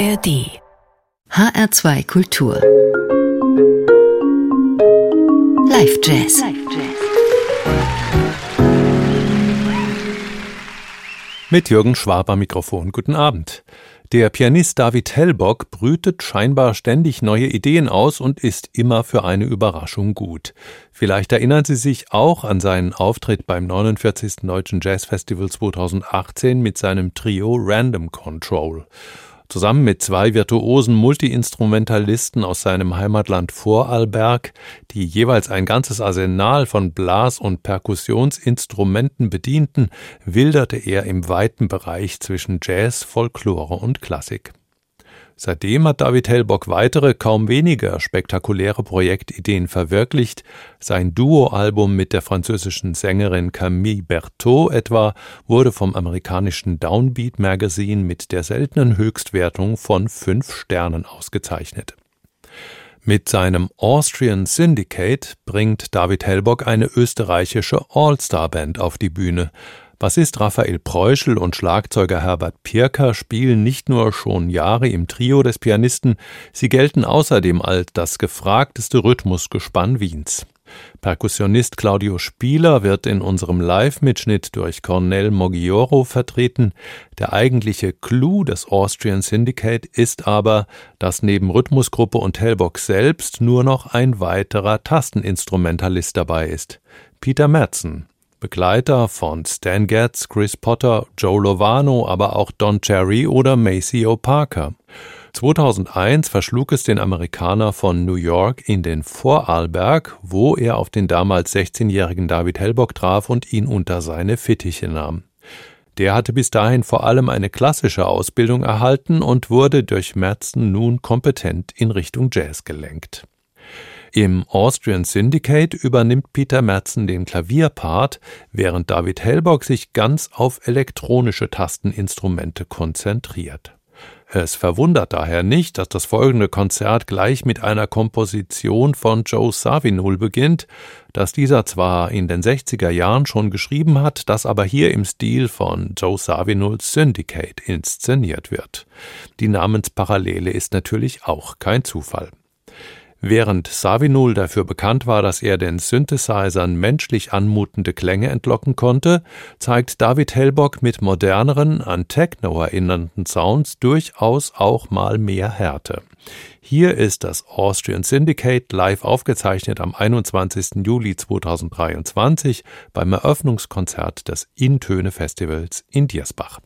ARD HR2 Kultur Live Jazz Mit Jürgen Schwab am Mikrofon. Guten Abend. Der Pianist David Hellbock brütet scheinbar ständig neue Ideen aus und ist immer für eine Überraschung gut. Vielleicht erinnern Sie sich auch an seinen Auftritt beim 49. Deutschen Jazz Festival 2018 mit seinem Trio Random Control. Zusammen mit zwei virtuosen Multiinstrumentalisten aus seinem Heimatland Vorarlberg, die jeweils ein ganzes Arsenal von Blas- und Perkussionsinstrumenten bedienten, wilderte er im weiten Bereich zwischen Jazz, Folklore und Klassik. Seitdem hat David Hellbock weitere, kaum weniger spektakuläre Projektideen verwirklicht. Sein Duo-Album mit der französischen Sängerin Camille Berthaud etwa wurde vom amerikanischen Downbeat Magazine mit der seltenen Höchstwertung von fünf Sternen ausgezeichnet. Mit seinem Austrian Syndicate bringt David Hellbock eine österreichische All-Star-Band auf die Bühne. Bassist Raphael Preuschel und Schlagzeuger Herbert Pirker spielen nicht nur schon Jahre im Trio des Pianisten, sie gelten außerdem als das gefragteste Rhythmusgespann Wiens. Perkussionist Claudio Spieler wird in unserem Live-Mitschnitt durch Cornel Moggioro vertreten. Der eigentliche Clou des Austrian Syndicate ist aber, dass neben Rhythmusgruppe und Hellbock selbst nur noch ein weiterer Tasteninstrumentalist dabei ist. Peter Madsen. Begleiter von Stan Getz, Chris Potter, Joe Lovano, aber auch Don Cherry oder Maceo Parker. 2001 verschlug es den Amerikaner von New York in den Vorarlberg, wo er auf den damals 16-jährigen David Hellbock traf und ihn unter seine Fittiche nahm. Der hatte bis dahin vor allem eine klassische Ausbildung erhalten und wurde durch Merzen nun kompetent in Richtung Jazz gelenkt. Im Austrian Syndicate übernimmt Peter Merzen den Klavierpart, während David Hellbock sich ganz auf elektronische Tasteninstrumente konzentriert. Es verwundert daher nicht, dass das folgende Konzert gleich mit einer Komposition von Joe Savinul beginnt, das dieser zwar in den 60er Jahren schon geschrieben hat, das aber hier im Stil von Joe Savinuls Syndicate inszeniert wird. Die Namensparallele ist natürlich auch kein Zufall. Während Savinul dafür bekannt war, dass er den Synthesizern menschlich anmutende Klänge entlocken konnte, zeigt David Hellbock mit moderneren, an Techno erinnernden Sounds durchaus auch mal mehr Härte. Hier ist das Austrian Syndicate live aufgezeichnet am 21. Juli 2023 beim Eröffnungskonzert des Intöne Festivals in Diersbach.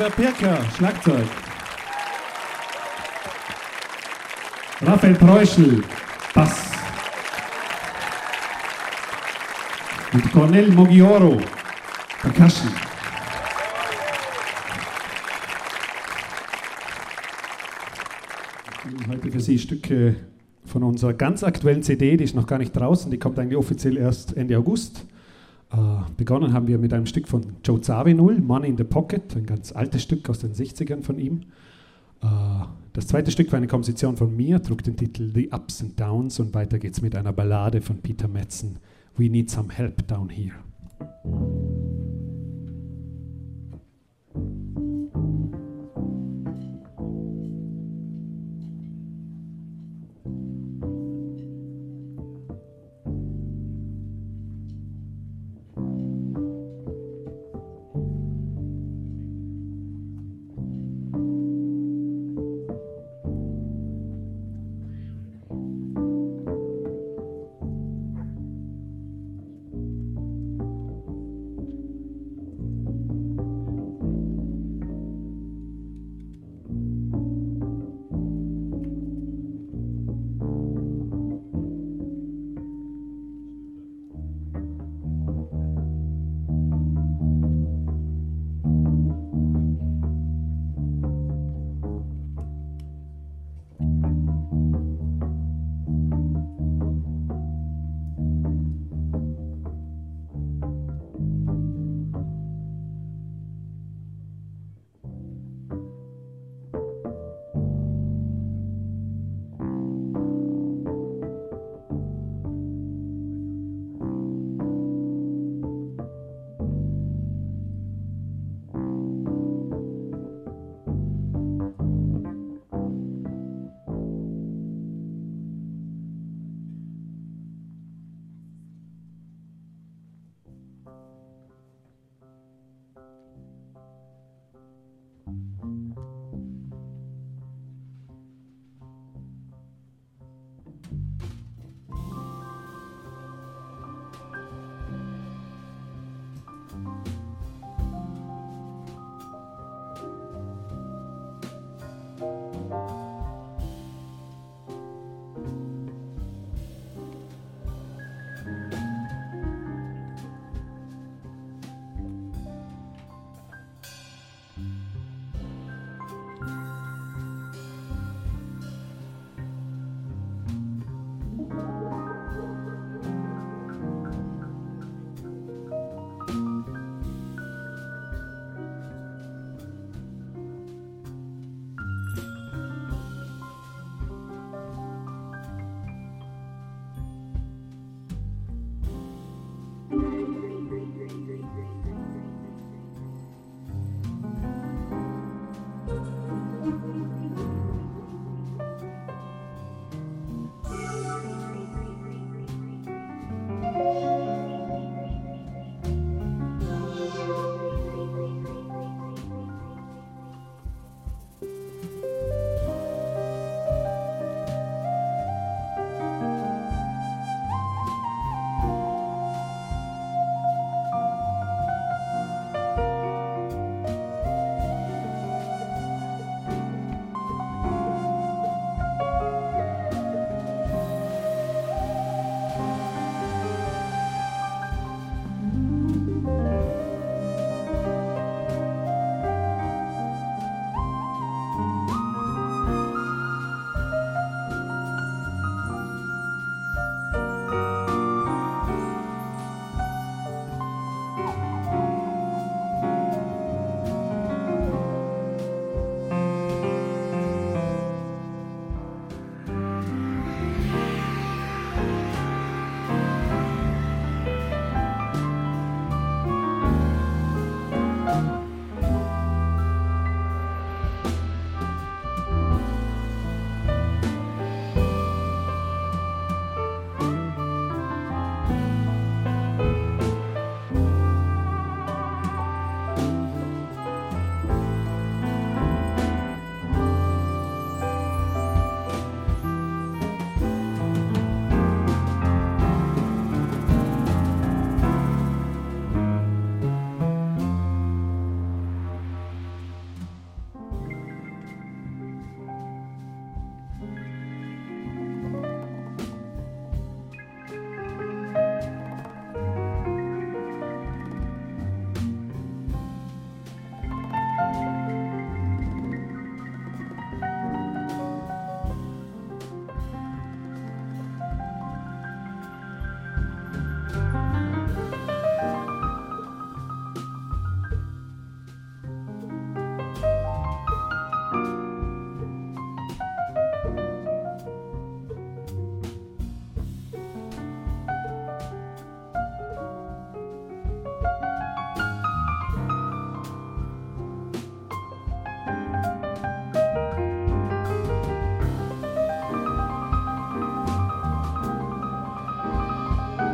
Herbert Pirker, Schlagzeug. Raphael Preuschel, Bass. Und Cornel Mogioro, Percussion. Heute für Sie Stücke von unserer ganz aktuellen CD, die ist noch gar nicht draußen, die kommt eigentlich offiziell erst Ende August. Begonnen haben wir mit einem Stück von Joe Zawinul, Money in the Pocket, ein ganz altes Stück aus den 60ern von ihm. Äh, das zweite Stück war eine Komposition von mir, trug den Titel The Ups and Downs und weiter geht's mit einer Ballade von Peter Metzen, We Need Some Help Down Here.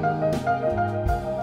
Música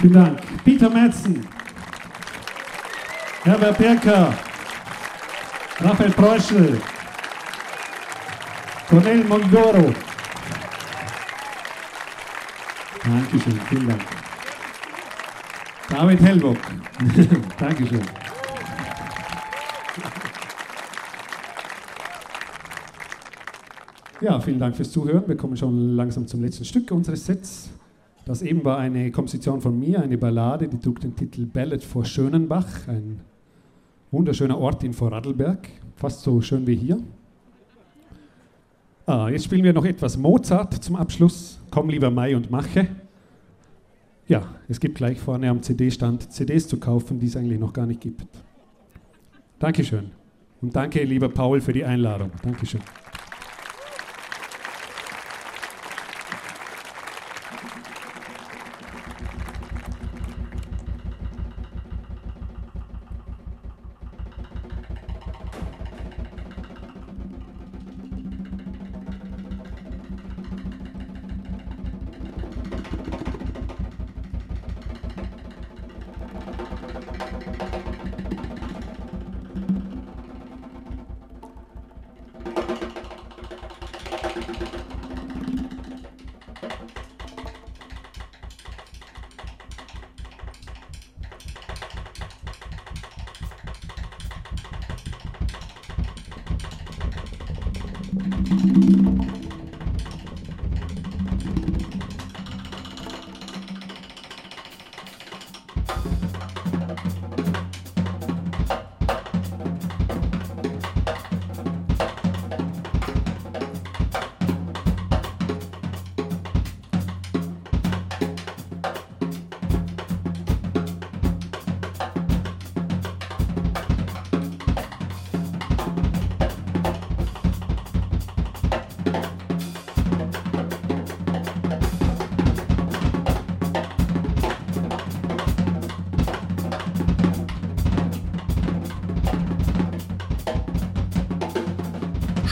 Vielen Dank. Peter Metzen, Herbert Birker, Raphael Preuschel, Cornel Mongoro. Dankeschön, vielen Dank. David Hellbock. Dankeschön. Ja, vielen Dank fürs Zuhören. Wir kommen schon langsam zum letzten Stück unseres Sets. Das eben war eine Komposition von mir, eine Ballade, die trug den Titel Ballad vor Schönenbach, ein wunderschöner Ort in Vorarlberg, fast so schön wie hier. Ah, jetzt spielen wir noch etwas Mozart zum Abschluss. Komm lieber Mai und mache. Ja, es gibt gleich vorne am CD-Stand CDs zu kaufen, die es eigentlich noch gar nicht gibt. Dankeschön. Und danke, lieber Paul, für die Einladung. Dankeschön.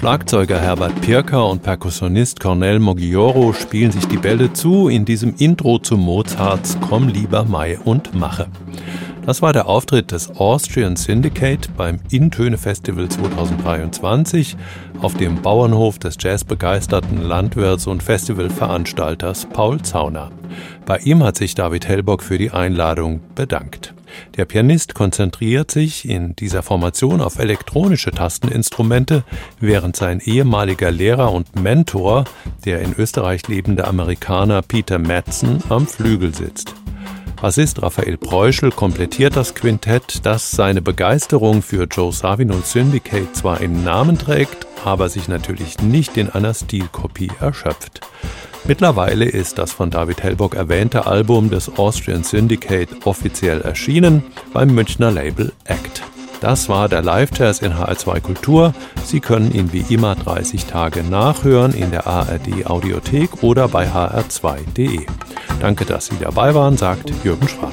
Schlagzeuger Herbert Pirker und Perkussionist Cornel Mogioro spielen sich die Bälle zu in diesem Intro zu Mozarts Komm lieber Mai und Mache. Das war der Auftritt des Austrian Syndicate beim Intöne Festival 2023 auf dem Bauernhof des jazzbegeisterten Landwirts und Festivalveranstalters Paul Zauner. Bei ihm hat sich David Hellbock für die Einladung bedankt. Der Pianist konzentriert sich in dieser Formation auf elektronische Tasteninstrumente, während sein ehemaliger Lehrer und Mentor, der in Österreich lebende Amerikaner Peter Madsen, am Flügel sitzt. Bassist Raphael Preuschel komplettiert das Quintett, das seine Begeisterung für Joe Savino Syndicate zwar im Namen trägt, aber sich natürlich nicht in einer Stilkopie erschöpft. Mittlerweile ist das von David Hellbock erwähnte Album des Austrian Syndicate offiziell erschienen beim Münchner Label Act. Das war der Live-Jazz in HR2 Kultur. Sie können ihn wie immer 30 Tage nachhören in der ARD Audiothek oder bei hr2.de. Danke, dass Sie dabei waren, sagt Jürgen Schwab.